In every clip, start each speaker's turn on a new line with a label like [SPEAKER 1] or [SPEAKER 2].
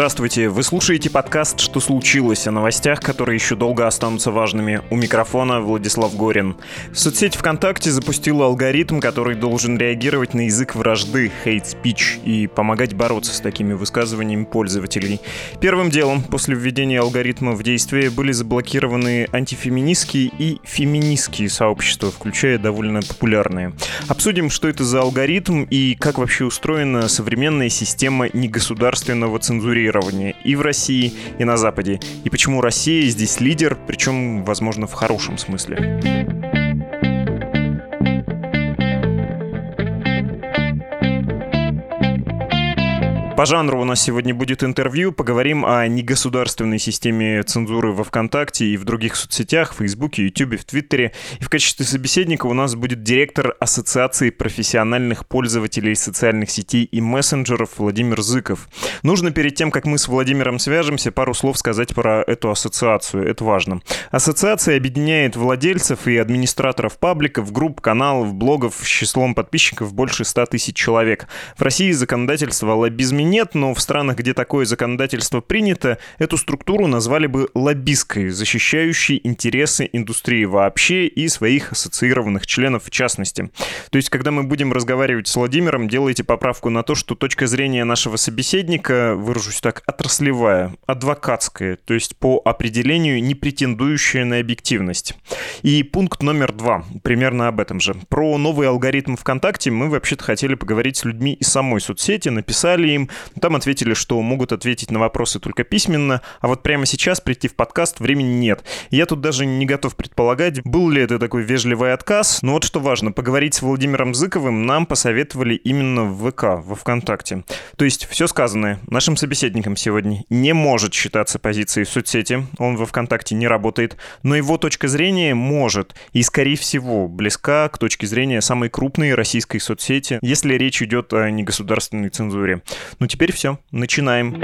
[SPEAKER 1] Здравствуйте, вы слушаете подкаст «Что случилось?» о новостях, которые еще долго останутся важными. У микрофона Владислав Горин. Соцсеть ВКонтакте запустила алгоритм, который должен реагировать на язык вражды, hate speech, и помогать бороться с такими высказываниями пользователей. Первым делом, после введения алгоритма в действие, были заблокированы антифеминистские и феминистские сообщества, включая довольно популярные. Обсудим, что это за алгоритм и как вообще устроена современная система негосударственного цензуры цензурирования и в России, и на Западе. И почему Россия здесь лидер, причем, возможно, в хорошем смысле. По жанру у нас сегодня будет интервью. Поговорим о негосударственной системе цензуры во ВКонтакте и в других соцсетях, в Фейсбуке, Ютубе, в Твиттере. И в качестве собеседника у нас будет директор Ассоциации профессиональных пользователей социальных сетей и мессенджеров Владимир Зыков. Нужно перед тем, как мы с Владимиром свяжемся, пару слов сказать про эту ассоциацию. Это важно. Ассоциация объединяет владельцев и администраторов пабликов, групп, каналов, блогов с числом подписчиков больше 100 тысяч человек. В России законодательство о лоббизме нет, но в странах, где такое законодательство принято, эту структуру назвали бы лоббистской, защищающей интересы индустрии вообще и своих ассоциированных членов в частности. То есть, когда мы будем разговаривать с Владимиром, делайте поправку на то, что точка зрения нашего собеседника, выражусь так, отраслевая, адвокатская, то есть по определению не претендующая на объективность. И пункт номер два, примерно об этом же. Про новый алгоритм ВКонтакте мы вообще-то хотели поговорить с людьми из самой соцсети, написали им, там ответили, что могут ответить на вопросы только письменно, а вот прямо сейчас прийти в подкаст времени нет. Я тут даже не готов предполагать, был ли это такой вежливый отказ, но вот что важно, поговорить с Владимиром Зыковым нам посоветовали именно в ВК, во ВКонтакте. То есть все сказанное нашим собеседником сегодня не может считаться позицией в соцсети, он во ВКонтакте не работает, но его точка зрения может и, скорее всего, близка к точке зрения самой крупной российской соцсети, если речь идет о негосударственной цензуре. Ну, теперь все, начинаем.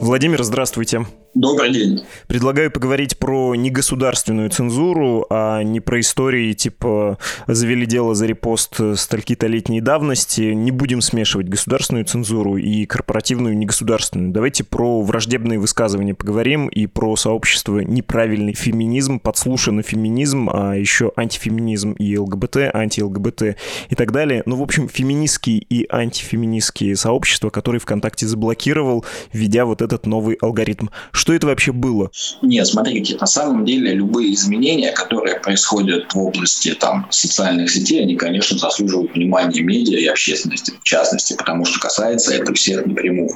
[SPEAKER 1] Владимир, здравствуйте.
[SPEAKER 2] Добрый день.
[SPEAKER 1] Предлагаю поговорить про негосударственную цензуру, а не про истории типа «завели дело за репост стальки-то летней давности». Не будем смешивать государственную цензуру и корпоративную негосударственную. Давайте про враждебные высказывания поговорим и про сообщество неправильный феминизм, подслушанный феминизм, а еще антифеминизм и ЛГБТ, анти-ЛГБТ и так далее. Ну, в общем, феминистские и антифеминистские сообщества, которые ВКонтакте заблокировал, введя вот этот новый алгоритм. Что это вообще было?
[SPEAKER 2] Нет, смотрите, на самом деле любые изменения, которые происходят в области там, социальных сетей, они, конечно, заслуживают внимания медиа и общественности, в частности, потому что касается это всех напрямую.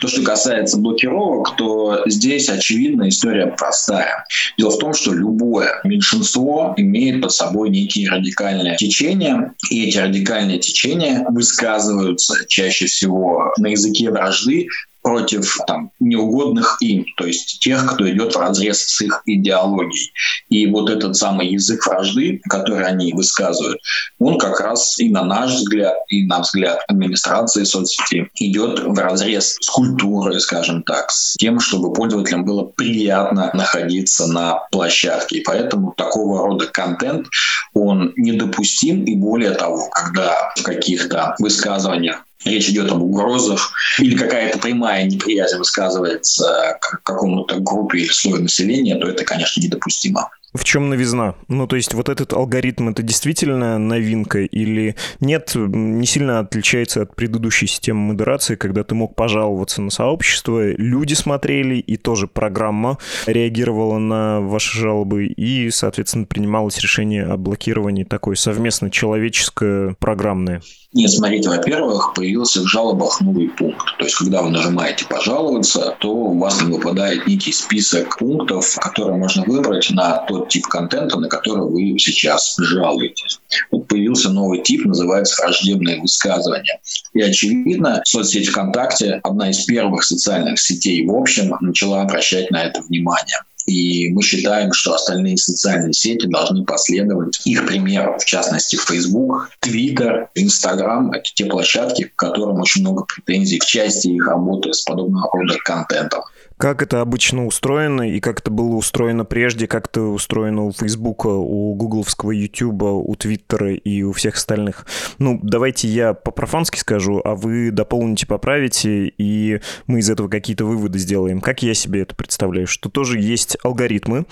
[SPEAKER 2] То, что касается блокировок, то здесь, очевидно, история простая. Дело в том, что любое меньшинство имеет под собой некие радикальные течения, и эти радикальные течения высказываются чаще всего на языке вражды, против там, неугодных им, то есть тех, кто идет в разрез с их идеологией. И вот этот самый язык вражды, который они высказывают, он как раз и на наш взгляд, и на взгляд администрации соцсети идет в разрез с культурой, скажем так, с тем, чтобы пользователям было приятно находиться на площадке. И поэтому такого рода контент, он недопустим. И более того, когда в каких-то высказываниях речь идет об угрозах, или какая-то прямая неприязнь высказывается к какому-то группе или слою населения, то это, конечно, недопустимо.
[SPEAKER 1] В чем новизна? Ну, то есть вот этот алгоритм, это действительно новинка или нет, не сильно отличается от предыдущей системы модерации, когда ты мог пожаловаться на сообщество, люди смотрели, и тоже программа реагировала на ваши жалобы, и, соответственно, принималось решение о блокировании такое совместно человеческое программное.
[SPEAKER 2] Нет, смотрите, во-первых, появился в жалобах новый пункт. То есть, когда вы нажимаете «пожаловаться», то у вас там выпадает некий список пунктов, которые можно выбрать на тот тип контента, на который вы сейчас жалуетесь. Вот появился новый тип, называется «враждебные высказывания». И, очевидно, соцсеть ВКонтакте, одна из первых социальных сетей в общем, начала обращать на это внимание. И мы считаем, что остальные социальные сети должны последовать их примеру. В частности, Facebook, Twitter, Instagram — это те площадки, к которым очень много претензий в части их работы с подобного рода контентом.
[SPEAKER 1] Как это обычно устроено и как это было устроено прежде, как это устроено у Фейсбука, у гугловского Ютуба, у Твиттера и у всех остальных? Ну, давайте я по-профански скажу, а вы дополните, поправите, и мы из этого какие-то выводы сделаем. Как я себе это представляю? Что тоже есть алгоритмы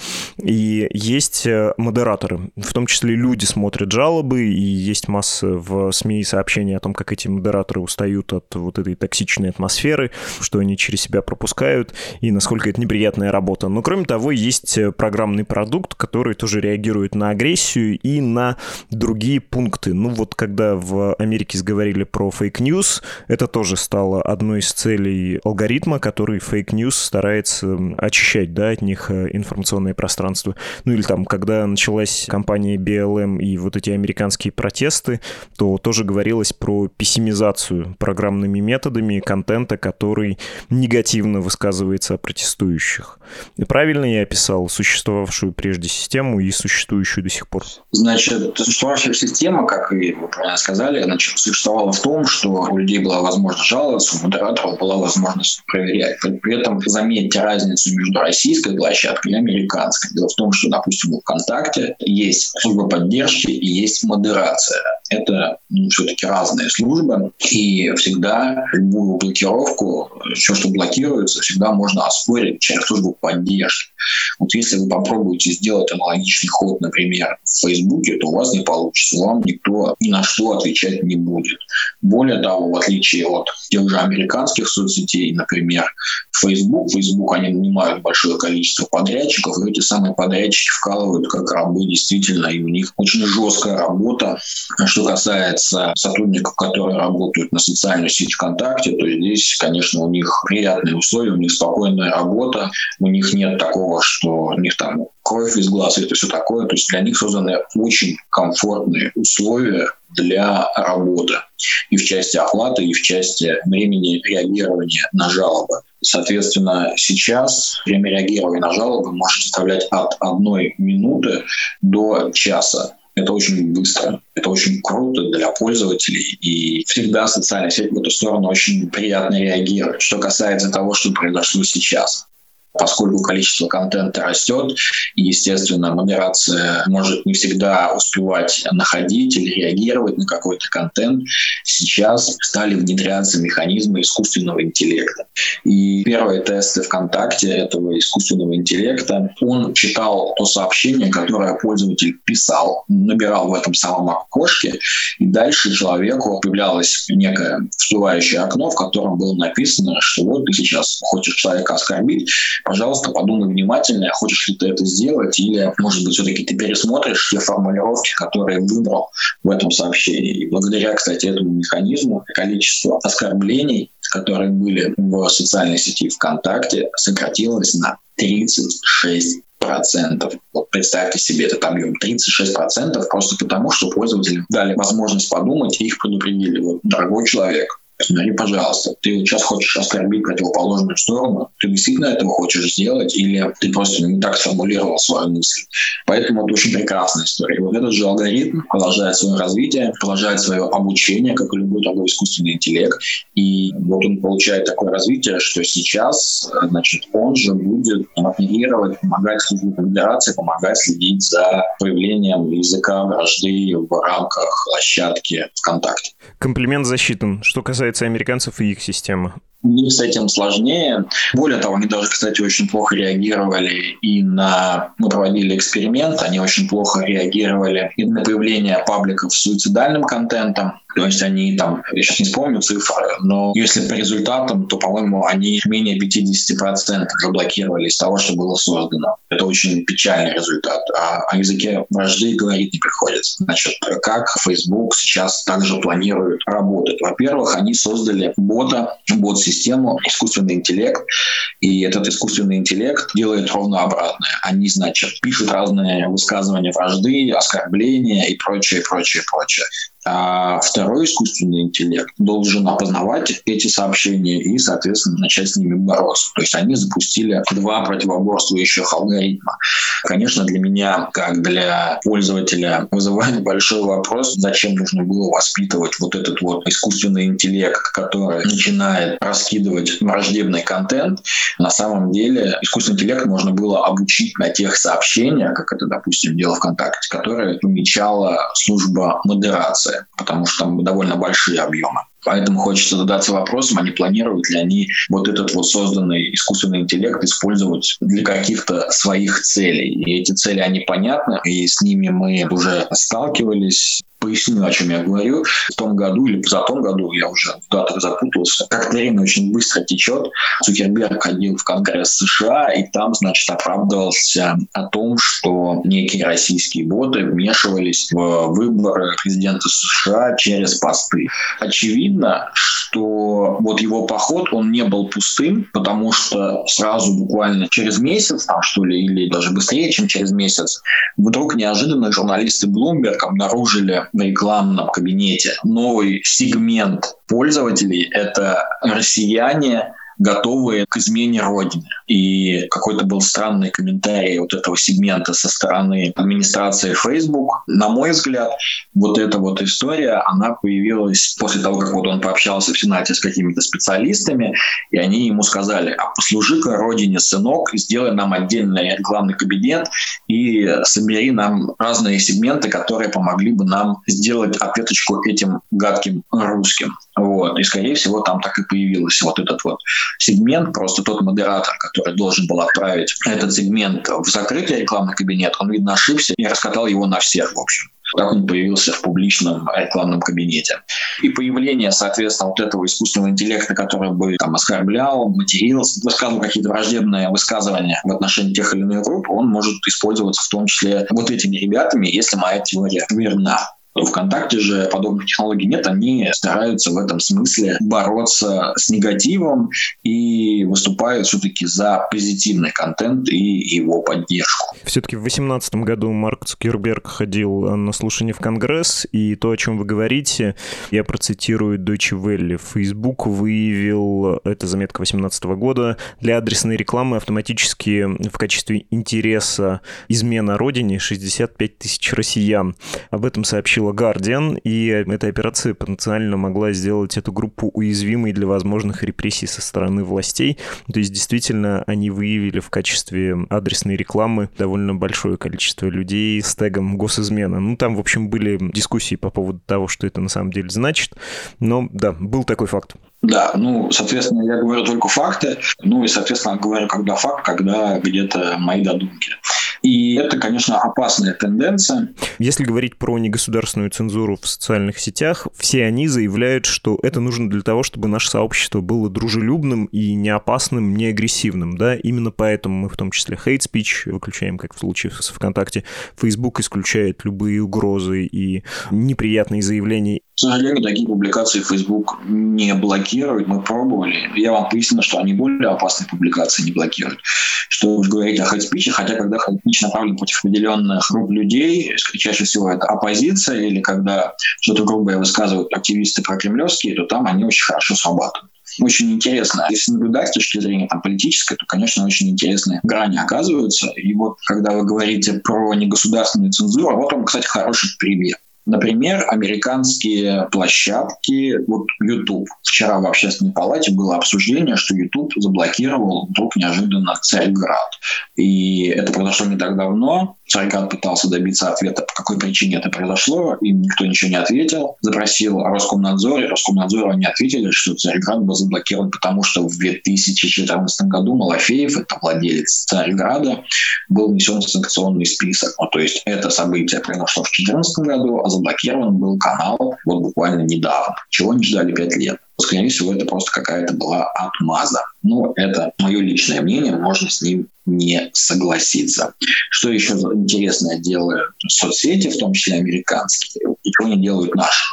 [SPEAKER 1] и есть э, модераторы. В том числе люди смотрят жалобы, и есть масса в СМИ сообщений о том, как эти модераторы устают от вот этой токсичной атмосферы, что они через себя пропускают и насколько это неприятная работа. Но кроме того, есть э, программный продукт, который тоже реагирует на агрессию и на другие пункты. Ну вот когда в Америке сговорили про fake news, это тоже стало одной из целей алгоритма, который fake news старается очищать да, от них э, информационное пространство. Ну или там, когда началась кампания BLM и вот эти американские протесты, то тоже говорилось про пессимизацию программными методами контента, который негативно высказывает о протестующих. И правильно я описал существовавшую прежде систему и существующую до сих пор?
[SPEAKER 2] Значит, существовавшая система, как и вы правильно сказали, значит, существовала в том, что у людей была возможность жаловаться, у модераторов была возможность проверять. При этом заметьте разницу между российской площадкой и американской. Дело в том, что, допустим, в ВКонтакте есть служба поддержки и есть модерация. Это ну, все-таки разные службы, и всегда любую блокировку, все, что блокируется, всегда можно оспорить через службу поддержки. Вот если вы попробуете сделать аналогичный ход, например, в Фейсбуке, то у вас не получится, вам никто ни на что отвечать не будет. Более того, в отличие от тех же американских соцсетей, например, Facebook, Facebook они нанимают большое количество подрядчиков, и эти самые подрядчики вкалывают как рабы действительно, и у них очень жесткая работа. Что касается сотрудников, которые работают на социальной сети ВКонтакте, то здесь, конечно, у них приятные условия, у них спокойная работа, у них нет такого, что у них там кровь из глаз и это все такое. То есть для них созданы очень комфортные условия для работы и в части оплаты, и в части времени реагирования на жалобы. Соответственно, сейчас время реагирования на жалобы может составлять от одной минуты до часа. Это очень быстро, это очень круто для пользователей, и всегда социальная сеть в эту сторону очень приятно реагирует. Что касается того, что произошло сейчас поскольку количество контента растет, и, естественно, модерация может не всегда успевать находить или реагировать на какой-то контент, сейчас стали внедряться механизмы искусственного интеллекта. И первые тесты ВКонтакте этого искусственного интеллекта, он читал то сообщение, которое пользователь писал, набирал в этом самом окошке, и дальше человеку появлялось некое всплывающее окно, в котором было написано, что вот ты сейчас хочешь человека оскорбить, пожалуйста, подумай внимательно, хочешь ли ты это сделать, или, может быть, все-таки ты пересмотришь те формулировки, которые выбрал в этом сообщении. И благодаря, кстати, этому механизму количество оскорблений, которые были в социальной сети ВКонтакте, сократилось на 36 процентов. Вот представьте себе этот объем 36 процентов просто потому, что пользователи дали возможность подумать и их предупредили. Вот, дорогой человек, Смотри, пожалуйста, ты сейчас хочешь оскорбить противоположную сторону, ты действительно этого хочешь сделать, или ты просто не так сформулировал свою мысль. Поэтому это очень прекрасная история. вот этот же алгоритм продолжает свое развитие, продолжает свое обучение, как и любой другой искусственный интеллект. И вот он получает такое развитие, что сейчас, значит, он же будет оперировать, помогать службе федерации, помогать следить за появлением языка вражды в рамках площадки ВКонтакте.
[SPEAKER 1] Комплимент засчитан. Что касается касается американцев и их системы?
[SPEAKER 2] У них с этим сложнее. Более того, они даже, кстати, очень плохо реагировали и на... Мы проводили эксперимент, они очень плохо реагировали и на появление пабликов с суицидальным контентом. То есть они там, я сейчас не вспомню цифры, но если по результатам, то, по-моему, они менее 50% заблокировали из того, что было создано. Это очень печальный результат. А о языке вражды говорить не приходится. Значит, как Facebook сейчас также планирует работать? Во-первых, они создали бота, бот-систему, искусственный интеллект, и этот искусственный интеллект делает ровно обратное. Они, значит, пишут разные высказывания вражды, оскорбления и прочее, прочее, прочее. А второй искусственный интеллект должен опознавать эти сообщения и, соответственно, начать с ними бороться. То есть они запустили два противоборствующих алгоритма. Конечно, для меня, как для пользователя, вызывает большой вопрос, зачем нужно было воспитывать вот этот вот искусственный интеллект, который начинает раскидывать враждебный контент. На самом деле искусственный интеллект можно было обучить на тех сообщениях, как это, допустим, дело ВКонтакте, которые помечала служба модерации, потому что там довольно большие объемы. Поэтому хочется задаться вопросом, а не планируют ли они вот этот вот созданный искусственный интеллект использовать для каких-то своих целей. И эти цели, они понятны, и с ними мы уже сталкивались поясню, о чем я говорю. В том году или за том году, я уже в датах запутался, как время очень быстро течет. Цукерберг ходил в Конгресс США, и там, значит, оправдывался о том, что некие российские боты вмешивались в выборы президента США через посты. Очевидно, что вот его поход, он не был пустым, потому что сразу буквально через месяц, там что ли, или даже быстрее, чем через месяц, вдруг неожиданно журналисты Bloomberg обнаружили в рекламном кабинете новый сегмент пользователей. Это россияне, готовые к измене Родины. И какой-то был странный комментарий вот этого сегмента со стороны администрации Facebook. На мой взгляд, вот эта вот история, она появилась после того, как вот он пообщался в Сенате с какими-то специалистами, и они ему сказали, а послужи-ка Родине, сынок, сделай нам отдельный рекламный кабинет и собери нам разные сегменты, которые помогли бы нам сделать ответочку этим гадким русским. Вот. И, скорее всего, там так и появился вот этот вот сегмент, просто тот модератор, который должен был отправить этот сегмент в закрытый рекламный кабинет, он, видно, ошибся и раскатал его на всех, в общем. Так он появился в публичном рекламном кабинете. И появление, соответственно, вот этого искусственного интеллекта, который бы там оскорблял, материл, высказывал какие-то враждебные высказывания в отношении тех или иных групп, он может использоваться в том числе вот этими ребятами, если моя теория верна. ВКонтакте же подобных технологий нет, они стараются в этом смысле бороться с негативом и выступают все-таки за позитивный контент и его поддержку.
[SPEAKER 1] Все-таки в 2018 году Марк Цукерберг ходил на слушание в Конгресс, и то, о чем вы говорите, я процитирую Deutsche Welle. Facebook выявил, это заметка 2018 года, для адресной рекламы автоматически в качестве интереса измена родине 65 тысяч россиян. Об этом сообщил сообщила Guardian, и эта операция потенциально могла сделать эту группу уязвимой для возможных репрессий со стороны властей. То есть действительно они выявили в качестве адресной рекламы довольно большое количество людей с тегом госизмена. Ну, там, в общем, были дискуссии по поводу того, что это на самом деле значит, но да, был такой факт.
[SPEAKER 2] Да, ну, соответственно, я говорю только факты, ну и, соответственно, говорю, когда факт, когда где-то мои додумки. И это, конечно, опасная тенденция.
[SPEAKER 1] Если говорить про негосударственную цензуру в социальных сетях, все они заявляют, что это нужно для того, чтобы наше сообщество было дружелюбным и не опасным, не агрессивным. Да? Именно поэтому мы в том числе hate speech выключаем, как в случае с ВКонтакте. Facebook исключает любые угрозы и неприятные заявления.
[SPEAKER 2] Сожалению, такие публикации Facebook не блокирует. Мы пробовали. Я вам пояснил, что они более опасные публикации не блокируют. Что уж говорить о хейт хотя когда хейт направлен против определенных групп людей, чаще всего это оппозиция, или когда что-то грубое высказывают активисты прокремлевские, то там они очень хорошо срабатывают очень интересно. Если наблюдать с точки зрения там, политической, то, конечно, очень интересные грани оказываются. И вот когда вы говорите про негосударственную цензуру, вот он, кстати, хороший пример. Например, американские площадки, вот YouTube. Вчера в общественной палате было обсуждение, что YouTube заблокировал вдруг неожиданно Царьград. И это произошло не так давно. Царьград пытался добиться ответа, по какой причине это произошло, им никто ничего не ответил. Запросил Роскомнадзор, и Роскомнадзору они ответили, что Царьград был заблокирован, потому что в 2014 году Малафеев, это владелец Царьграда, был внесен в санкционный список. Ну, то есть это событие произошло в 2014 году, а заблокирован был канал вот буквально недавно, чего не ждали пять лет. Скорее всего, это просто какая-то была отмаза. Но это мое личное мнение, можно с ним не согласится. Что еще интересное делают соцсети, в том числе американские, и что они делают наши?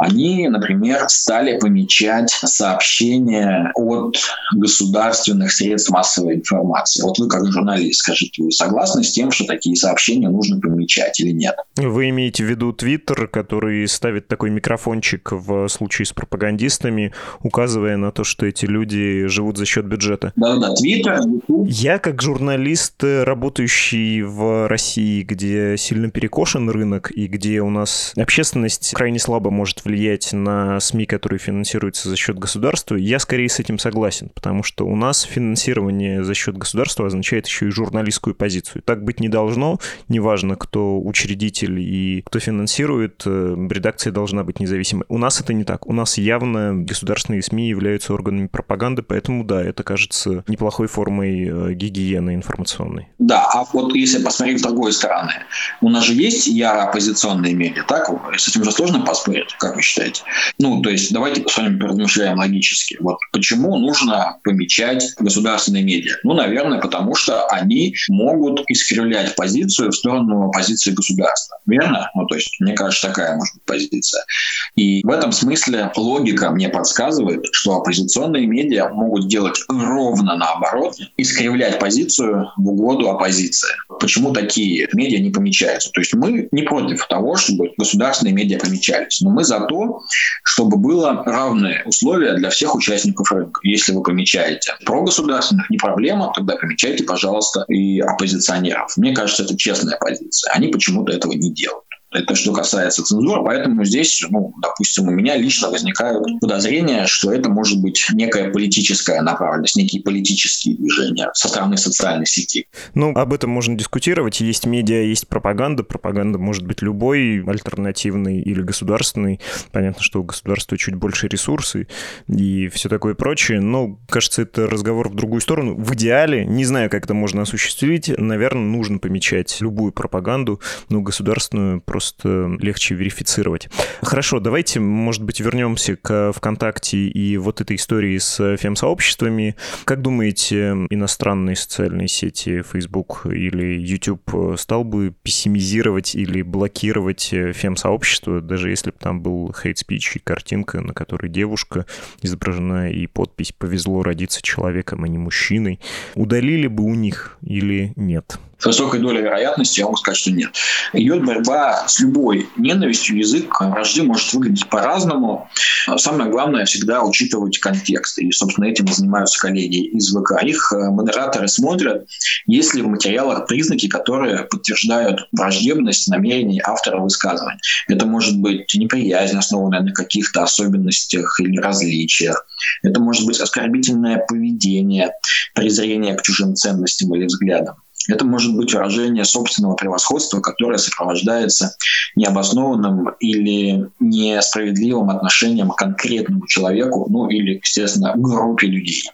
[SPEAKER 2] Они, например, стали помечать сообщения от государственных средств массовой информации. Вот вы как журналист скажите, вы согласны с тем, что такие сообщения нужно помечать или нет?
[SPEAKER 1] Вы имеете в виду Твиттер, который ставит такой микрофончик в случае с пропагандистами, указывая на то, что эти люди живут за счет бюджета?
[SPEAKER 2] Да-да, Твиттер,
[SPEAKER 1] Я как журналист, работающий в России, где сильно перекошен рынок и где у нас общественность крайне слабо может влиять влиять на СМИ, которые финансируются за счет государства, я скорее с этим согласен, потому что у нас финансирование за счет государства означает еще и журналистскую позицию. Так быть не должно, неважно, кто учредитель и кто финансирует, э, редакция должна быть независимой. У нас это не так. У нас явно государственные СМИ являются органами пропаганды, поэтому да, это кажется неплохой формой э, гигиены информационной.
[SPEAKER 2] Да, а вот если посмотреть с другой стороны, у нас же есть яро оппозиционные медиа, так? С этим же сложно поспорить, как вы считаете? Ну, то есть давайте с вами поразмышляем логически. Вот почему нужно помечать государственные медиа? Ну, наверное, потому что они могут искривлять позицию в сторону позиции государства. Верно? Ну, то есть, мне кажется, такая может быть позиция. И в этом смысле логика мне подсказывает, что оппозиционные медиа могут делать ровно наоборот, искривлять позицию в угоду оппозиции. Почему такие медиа не помечаются? То есть мы не против того, чтобы государственные медиа помечались, но мы за то, чтобы было равные условия для всех участников рынка. Если вы помечаете про государственных, не проблема, тогда помечайте, пожалуйста, и оппозиционеров. Мне кажется, это честная позиция. Они почему-то этого не делают. Это что касается цензуры, поэтому здесь, ну, допустим, у меня лично возникают подозрения, что это может быть некая политическая направленность, некие политические движения со стороны социальных сетей.
[SPEAKER 1] Ну, об этом можно дискутировать. Есть медиа, есть пропаганда. Пропаганда может быть любой, альтернативный или государственный. Понятно, что у государства чуть больше ресурсы и все такое прочее. Но, кажется, это разговор в другую сторону. В идеале, не знаю, как это можно осуществить, наверное, нужно помечать любую пропаганду, но государственную просто просто легче верифицировать. Хорошо, давайте, может быть, вернемся к ВКонтакте и вот этой истории с фем-сообществами. Как думаете, иностранные социальные сети, Facebook или YouTube стал бы пессимизировать или блокировать фем-сообщество, даже если бы там был хейт-спич и картинка, на которой девушка изображена и подпись «Повезло родиться человеком, а не мужчиной», удалили бы у них или нет?
[SPEAKER 2] С высокой долей вероятности я могу сказать, что нет. Идет борьба с любой ненавистью. Язык вражды может выглядеть по-разному. Самое главное всегда учитывать контекст. И, собственно, этим занимаются коллеги из ВК. Их э, модераторы смотрят, есть ли в материалах признаки, которые подтверждают враждебность намерений автора высказывания. Это может быть неприязнь, основанная на каких-то особенностях или различиях. Это может быть оскорбительное поведение, презрение к чужим ценностям или взглядам. Это может быть выражение собственного превосходства, которое сопровождается необоснованным или несправедливым отношением к конкретному человеку, ну или, естественно, группе людей.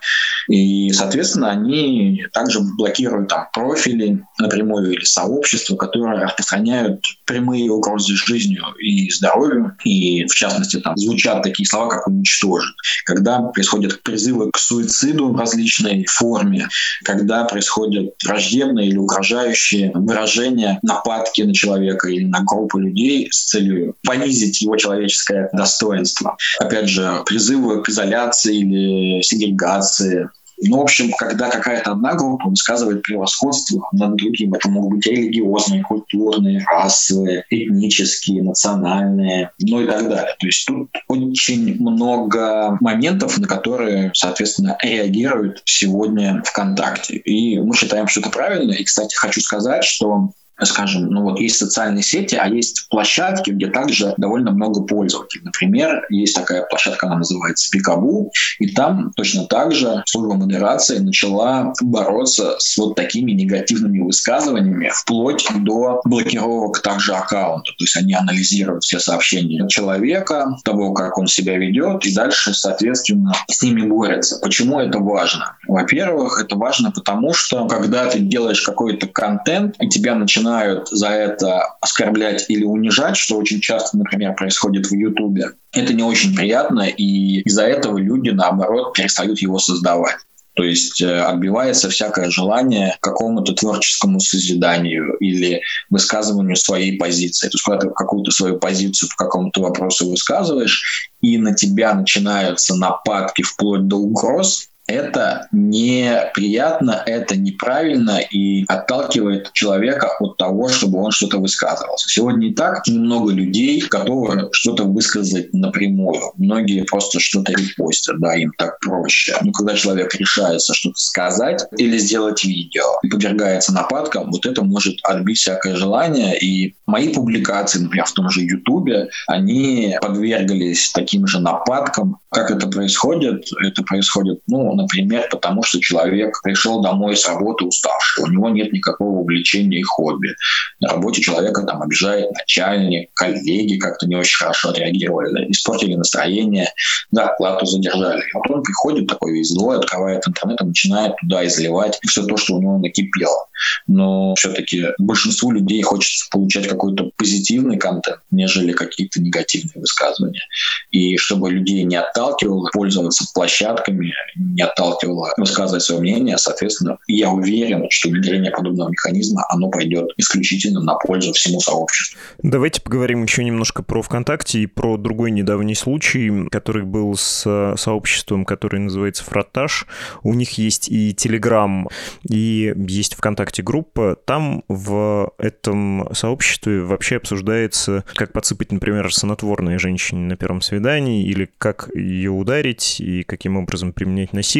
[SPEAKER 2] И, соответственно, они также блокируют там профили напрямую или сообщества, которые распространяют прямые угрозы жизнью и здоровью. И, в частности, там звучат такие слова, как «уничтожить». Когда происходят призывы к суициду в различной форме, когда происходят враждебные или угрожающие выражения, нападки на человека или на группу людей с целью понизить его человеческое достоинство. Опять же, призывы к изоляции или сегрегации, ну, в общем, когда какая-то одна группа высказывает превосходство над другим, это могут быть религиозные, культурные, расовые, этнические, национальные, ну и так далее. То есть тут очень много моментов, на которые, соответственно, реагируют сегодня ВКонтакте. И мы считаем, что это правильно. И, кстати, хочу сказать, что скажем, ну вот есть социальные сети, а есть площадки, где также довольно много пользователей. Например, есть такая площадка, она называется Пикабу, и там точно так же служба модерации начала бороться с вот такими негативными высказываниями вплоть до блокировок также аккаунта. То есть они анализируют все сообщения человека, того, как он себя ведет, и дальше, соответственно, с ними борются. Почему это важно? Во-первых, это важно потому, что когда ты делаешь какой-то контент, и тебя начинают начинают за это оскорблять или унижать, что очень часто, например, происходит в Ютубе, это не очень приятно, и из-за этого люди, наоборот, перестают его создавать. То есть э, отбивается всякое желание к какому-то творческому созиданию или высказыванию своей позиции. То есть когда ты какую-то свою позицию по какому-то вопросу высказываешь, и на тебя начинаются нападки вплоть до угроз, это неприятно, это неправильно и отталкивает человека от того, чтобы он что-то высказывался. Сегодня и так немного людей готовы что-то высказать напрямую. Многие просто что-то репостят, да, им так проще. Но когда человек решается что-то сказать или сделать видео и подвергается нападкам, вот это может отбить всякое желание. И мои публикации, например, в том же Ютубе, они подвергались таким же нападкам. Как это происходит? Это происходит, ну, например, потому что человек пришел домой с работы уставший, у него нет никакого увлечения и хобби. На работе человека там обижает начальник, коллеги как-то не очень хорошо отреагировали, испортили настроение, да, плату задержали. Вот он приходит такой весь злой, открывает интернет и начинает туда изливать все то, что у него накипело. Но все-таки большинству людей хочется получать какой-то позитивный контент, нежели какие-то негативные высказывания. И чтобы людей не отталкивало пользоваться площадками, не отталкивало высказывать свое мнение, соответственно, я уверен, что внедрение подобного механизма, оно пойдет исключительно на пользу всему сообществу.
[SPEAKER 1] Давайте поговорим еще немножко про ВКонтакте и про другой недавний случай, который был с сообществом, которое называется Фротаж. У них есть и Телеграм, и есть ВКонтакте группа. Там в этом сообществе вообще обсуждается, как подсыпать, например, снотворное женщине на первом свидании, или как ее ударить, и каким образом применять насилие.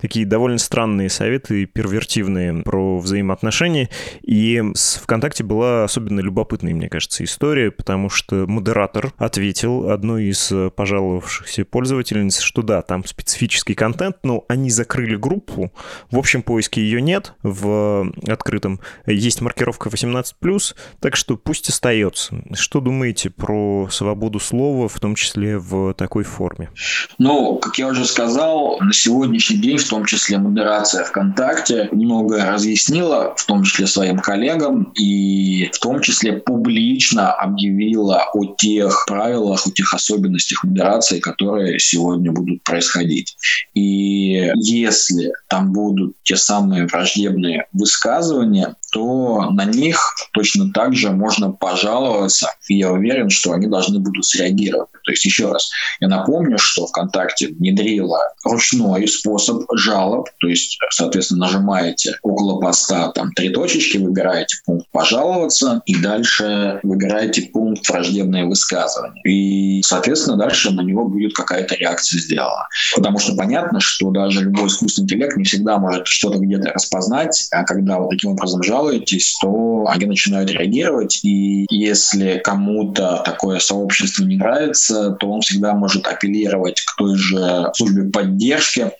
[SPEAKER 1] Такие довольно странные советы, первертивные про взаимоотношения. И с ВКонтакте была особенно любопытная, мне кажется, история, потому что модератор ответил одной из пожаловавшихся пользовательниц, что да, там специфический контент, но они закрыли группу, в общем поиске ее нет, в открытом есть маркировка 18+, так что пусть остается. Что думаете про свободу слова, в том числе в такой форме?
[SPEAKER 2] Ну, как я уже сказал, на сегодняшний день, в том числе модерация ВКонтакте, многое разъяснила, в том числе своим коллегам, и в том числе публично объявила о тех правилах, о тех особенностях модерации, которые сегодня будут происходить. И если там будут те самые враждебные высказывания, то на них точно так же можно пожаловаться, и я уверен, что они должны будут среагировать. То есть, еще раз, я напомню, что ВКонтакте внедрила ручной способ жалоб, то есть, соответственно, нажимаете около поста там три точечки, выбираете пункт «пожаловаться», и дальше выбираете пункт «враждебные высказывания». И, соответственно, дальше на него будет какая-то реакция сделана. Потому что понятно, что даже любой искусственный интеллект не всегда может что-то где-то распознать, а когда вы таким образом жалуетесь, то они начинают реагировать, и если кому-то такое сообщество не нравится, то он всегда может апеллировать к той же службе поддержки,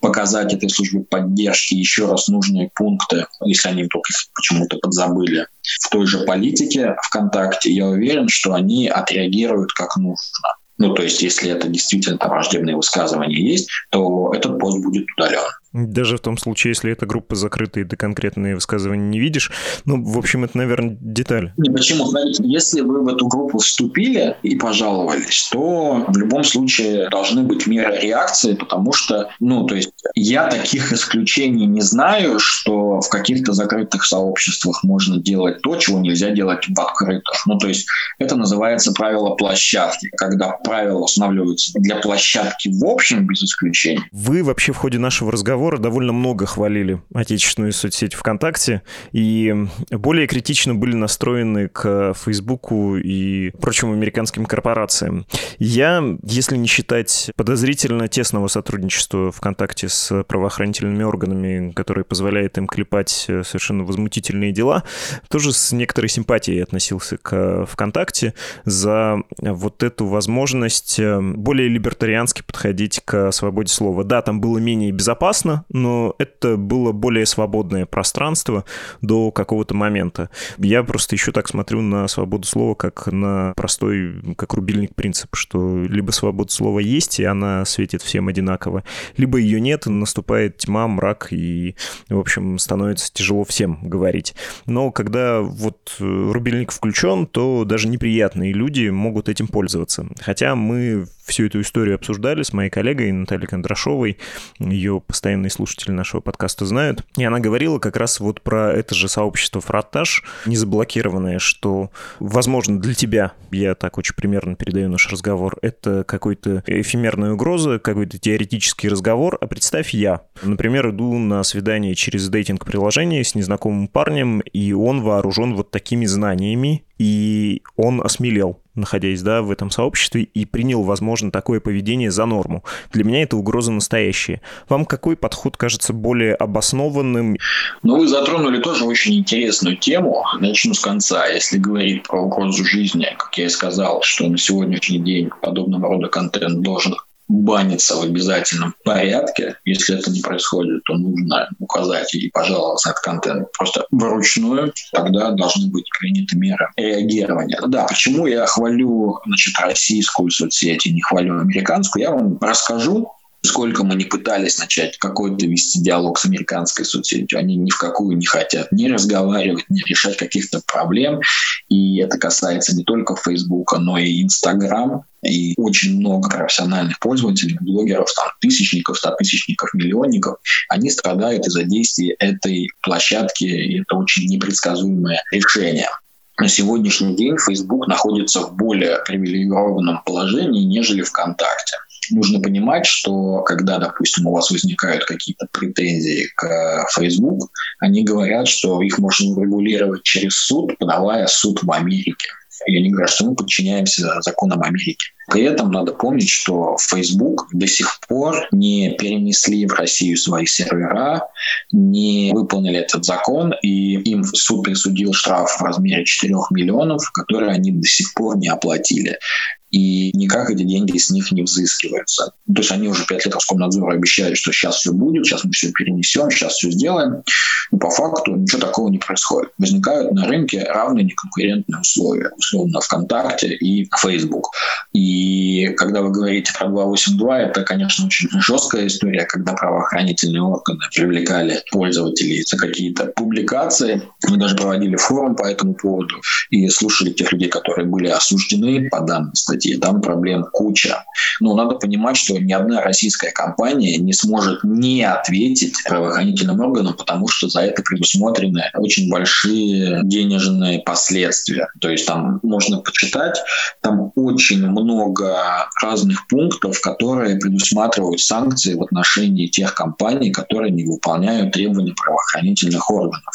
[SPEAKER 2] показать этой службе поддержки еще раз нужные пункты, если они их почему-то подзабыли. В той же политике ВКонтакте я уверен, что они отреагируют как нужно. Ну, то есть, если это действительно там враждебные высказывания есть, то этот пост будет удален.
[SPEAKER 1] Даже в том случае, если эта группа закрыта и ты конкретные высказывания не видишь. Ну, в общем, это, наверное, деталь.
[SPEAKER 2] Не, почему? Смотрите, если вы в эту группу вступили и пожаловались, то в любом случае должны быть меры реакции, потому что, ну, то есть я таких исключений не знаю, что в каких-то закрытых сообществах можно делать то, чего нельзя делать в открытых. Ну, то есть это называется правило площадки, когда правила устанавливаются для площадки в общем без исключений.
[SPEAKER 1] Вы вообще в ходе нашего разговора разговора довольно много хвалили отечественную соцсеть ВКонтакте и более критично были настроены к Фейсбуку и прочим американским корпорациям. Я, если не считать подозрительно тесного сотрудничества ВКонтакте с правоохранительными органами, которые позволяют им клепать совершенно возмутительные дела, тоже с некоторой симпатией относился к ВКонтакте за вот эту возможность более либертариански подходить к свободе слова. Да, там было менее безопасно, сложно, но это было более свободное пространство до какого-то момента. Я просто еще так смотрю на свободу слова как на простой, как рубильник принцип, что либо свобода слова есть, и она светит всем одинаково, либо ее нет, наступает тьма, мрак, и, в общем, становится тяжело всем говорить. Но когда вот рубильник включен, то даже неприятные люди могут этим пользоваться. Хотя мы всю эту историю обсуждали с моей коллегой Натальей Кондрашовой. Ее постоянные слушатели нашего подкаста знают. И она говорила как раз вот про это же сообщество Фраттаж, незаблокированное, что, возможно, для тебя, я так очень примерно передаю наш разговор, это какой-то эфемерная угроза, какой-то теоретический разговор, а представь я. Например, иду на свидание через дейтинг-приложение с незнакомым парнем, и он вооружен вот такими знаниями, и он осмелел, находясь да, в этом сообществе, и принял, возможно, такое поведение за норму. Для меня это угроза настоящая. Вам какой подход кажется более обоснованным?
[SPEAKER 2] Ну, вы затронули тоже очень интересную тему. Начну с конца. Если говорить про угрозу жизни, как я и сказал, что на сегодняшний день подобного рода контент должен банится в обязательном порядке. Если это не происходит, то нужно указать и пожаловаться на этот контент просто вручную. Тогда должны быть приняты меры реагирования. Да, почему я хвалю значит, российскую соцсеть и не хвалю американскую, я вам расскажу сколько мы не пытались начать какой-то вести диалог с американской соцсетью, они ни в какую не хотят ни разговаривать, ни решать каких-то проблем. И это касается не только Фейсбука, но и Инстаграм. И очень много профессиональных пользователей, блогеров, там, тысячников, стотысячников, миллионников, они страдают из-за действий этой площадки, и это очень непредсказуемое решение на сегодняшний день Facebook находится в более привилегированном положении, нежели ВКонтакте нужно понимать, что когда, допустим, у вас возникают какие-то претензии к Facebook, они говорят, что их можно регулировать через суд, подавая суд в Америке. И они говорят, что мы подчиняемся законам Америки. При этом надо помнить, что Facebook до сих пор не перенесли в Россию свои сервера, не выполнили этот закон, и им суд присудил штраф в размере 4 миллионов, которые они до сих пор не оплатили и никак эти деньги с них не взыскиваются. То есть они уже пять лет Роскомнадзора обещали, что сейчас все будет, сейчас мы все перенесем, сейчас все сделаем. Но по факту ничего такого не происходит. Возникают на рынке равные неконкурентные условия, условно ВКонтакте и Facebook. И когда вы говорите про 282, это, конечно, очень жесткая история, когда правоохранительные органы привлекали пользователей за какие-то публикации. Мы даже проводили форум по этому поводу и слушали тех людей, которые были осуждены по данной статье там проблем куча. Но надо понимать, что ни одна российская компания не сможет не ответить правоохранительным органам, потому что за это предусмотрены очень большие денежные последствия. То есть там можно почитать, там очень много разных пунктов, которые предусматривают санкции в отношении тех компаний, которые не выполняют требования правоохранительных органов.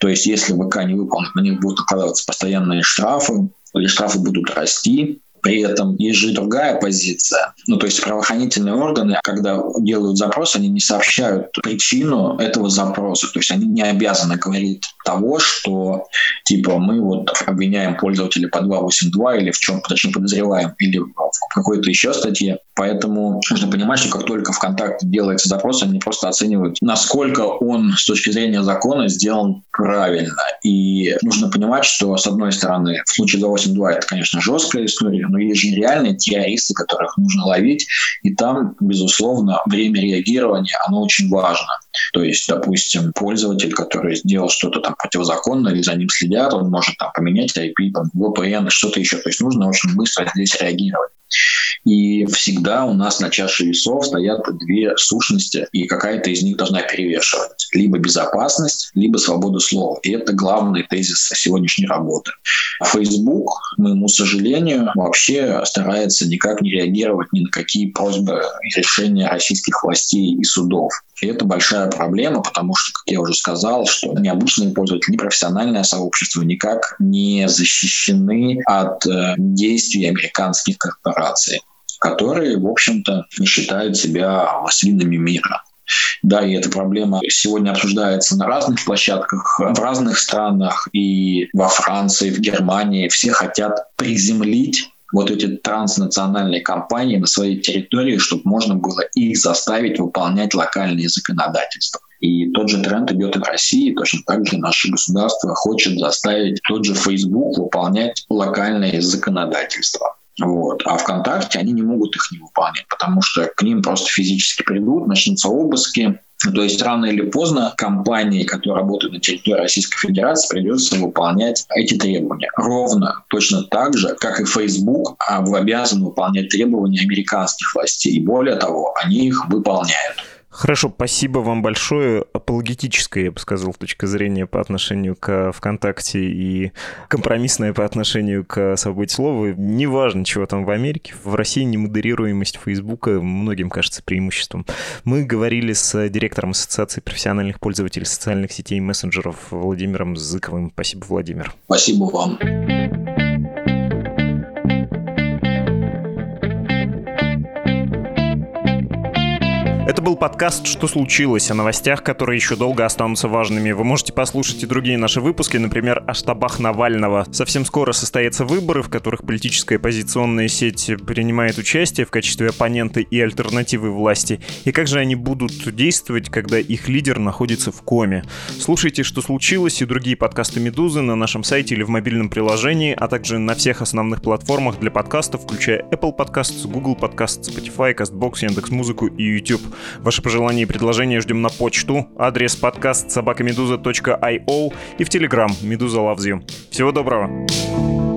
[SPEAKER 2] То есть если ВК не выполнит, на них будут накладываться постоянные штрафы, или штрафы будут расти, при этом есть же другая позиция. Ну, то есть правоохранительные органы, когда делают запрос, они не сообщают причину этого запроса. То есть они не обязаны говорить того, что типа мы вот обвиняем пользователя по 282 или в чем, точнее подозреваем, или в какой-то еще статье. Поэтому нужно понимать, что как только ВКонтакте делается запрос, они просто оценивают, насколько он с точки зрения закона сделан правильно. И нужно понимать, что с одной стороны, в случае 282 это, конечно, жесткая история, но есть же реальные террористы, которых нужно ловить, и там, безусловно, время реагирования, оно очень важно. То есть, допустим, пользователь, который сделал что-то там противозаконно или за ним следят, он может там поменять IP, там, VPN, что-то еще. То есть нужно очень быстро здесь реагировать. И всегда у нас на чаше весов стоят две сущности, и какая-то из них должна перевешивать. Либо безопасность, либо свобода слова. И это главный тезис сегодняшней работы. Facebook, к моему сожалению, вообще старается никак не реагировать ни на какие просьбы и решения российских властей и судов. И это большая проблема, потому что, как я уже сказал, что ни обычные пользователи, ни профессиональное сообщество никак не защищены от э, действий американских корпораций, которые, в общем-то, не считают себя властелинами мира. Да, и эта проблема сегодня обсуждается на разных площадках, в разных странах, и во Франции, в Германии. Все хотят приземлить вот эти транснациональные компании на своей территории, чтобы можно было их заставить выполнять локальные законодательства. И тот же тренд идет и в России, точно так же наше государство хочет заставить тот же Facebook выполнять локальные законодательства. Вот. А ВКонтакте они не могут их не выполнять, потому что к ним просто физически придут, начнутся обыски, То есть рано или поздно компании, которые работают на территории Российской Федерации, придется выполнять эти требования. Ровно точно так же, как и Facebook а обязан выполнять требования американских властей. И более того, они их выполняют.
[SPEAKER 1] Хорошо, спасибо вам большое. Апологетическая, я бы сказал, точка зрения по отношению к ВКонтакте и компромиссная по отношению к свободе слова. Неважно, чего там в Америке, в России немодерируемость Фейсбука многим кажется преимуществом. Мы говорили с директором Ассоциации профессиональных пользователей социальных сетей и мессенджеров Владимиром Зыковым. Спасибо, Владимир.
[SPEAKER 2] Спасибо вам.
[SPEAKER 1] Это был подкаст «Что случилось?» о новостях, которые еще долго останутся важными. Вы можете послушать и другие наши выпуски, например, о штабах Навального. Совсем скоро состоятся выборы, в которых политическая оппозиционная сеть принимает участие в качестве оппонента и альтернативы власти. И как же они будут действовать, когда их лидер находится в коме? Слушайте «Что случилось?» и другие подкасты «Медузы» на нашем сайте или в мобильном приложении, а также на всех основных платформах для подкастов, включая Apple Podcasts, Google Podcasts, Spotify, CastBox, Яндекс.Музыку и YouTube. Ваши пожелания и предложения ждем на почту. Адрес подкаст собакамедуза.io и в Телеграм Медуза You. Всего доброго.